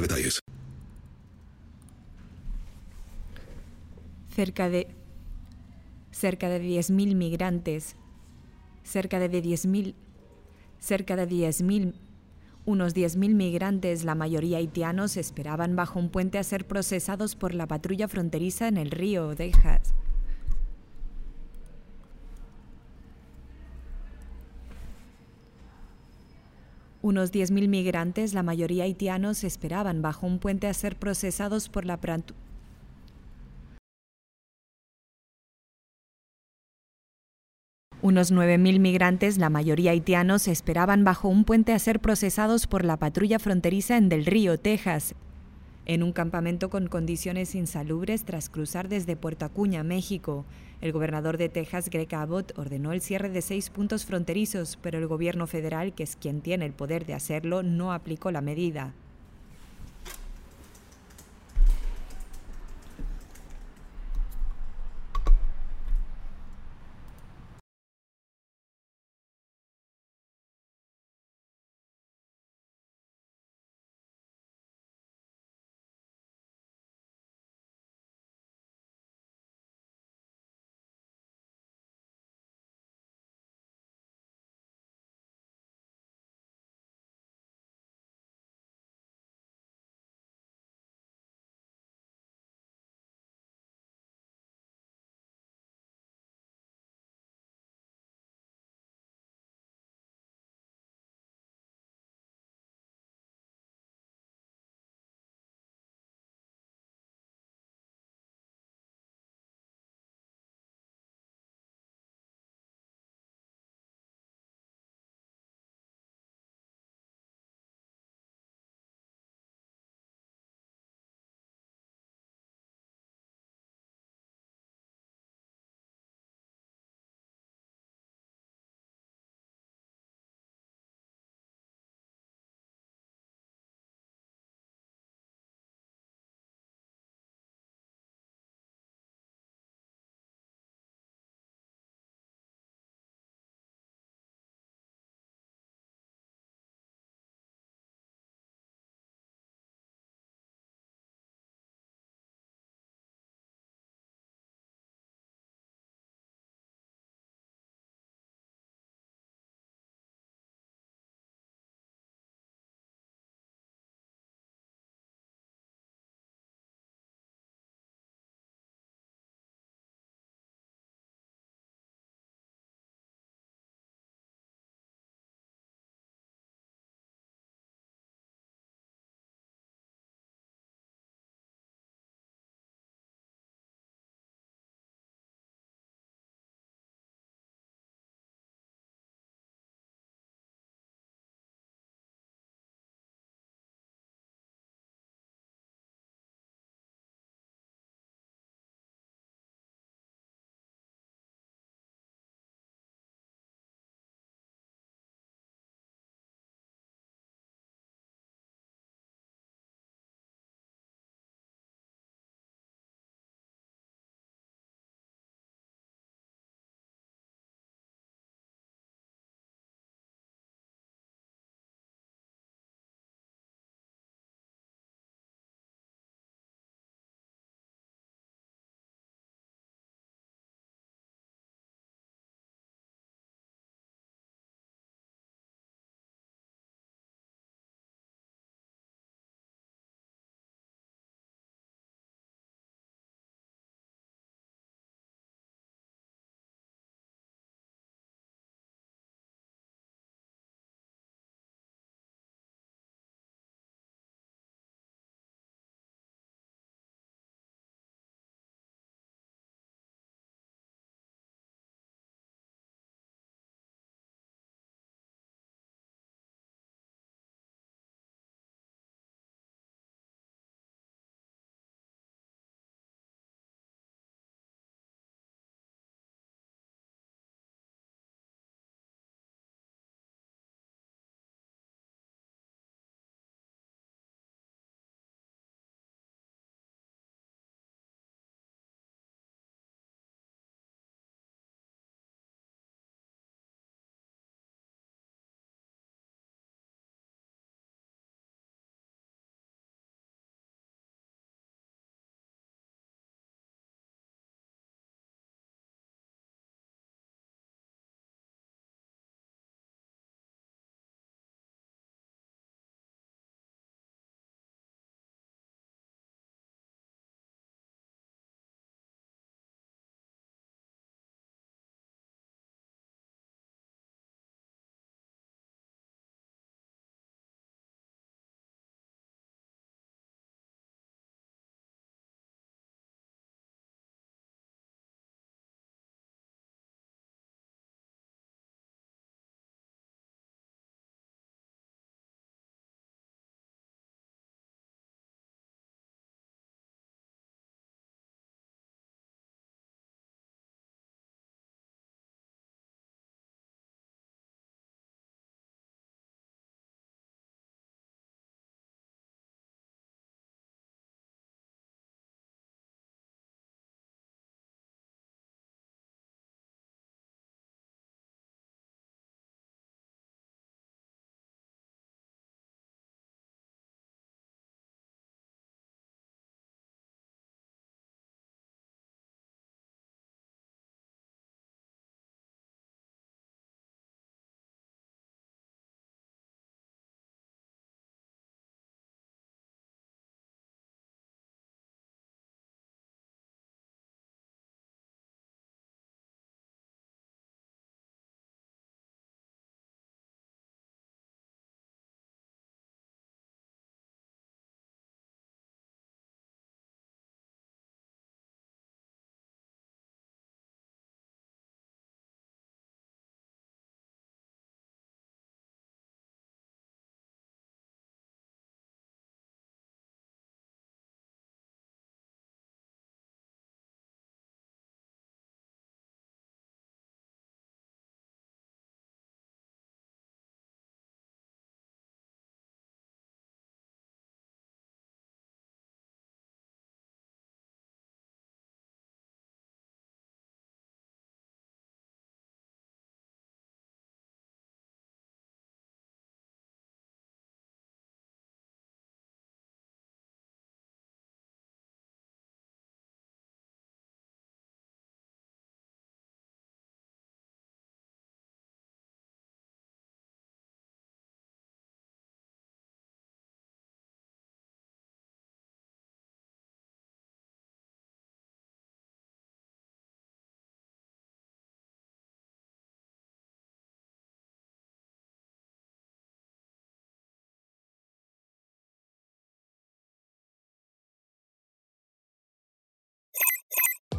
detalles. Cerca de cerca de 10.000 migrantes, cerca de 10.000 cerca de 10.000 unos 10.000 migrantes, la mayoría haitianos, esperaban bajo un puente a ser procesados por la patrulla fronteriza en el río Texas. Unos 10.000 migrantes, la mayoría haitianos, esperaban bajo un puente a ser procesados por la Unos 9.000 migrantes, la mayoría haitianos, esperaban bajo un puente a ser procesados por la patrulla fronteriza en Del Río, Texas, en un campamento con condiciones insalubres tras cruzar desde Puerto Acuña, México. El gobernador de Texas, Greg Abbott, ordenó el cierre de seis puntos fronterizos, pero el gobierno federal, que es quien tiene el poder de hacerlo, no aplicó la medida.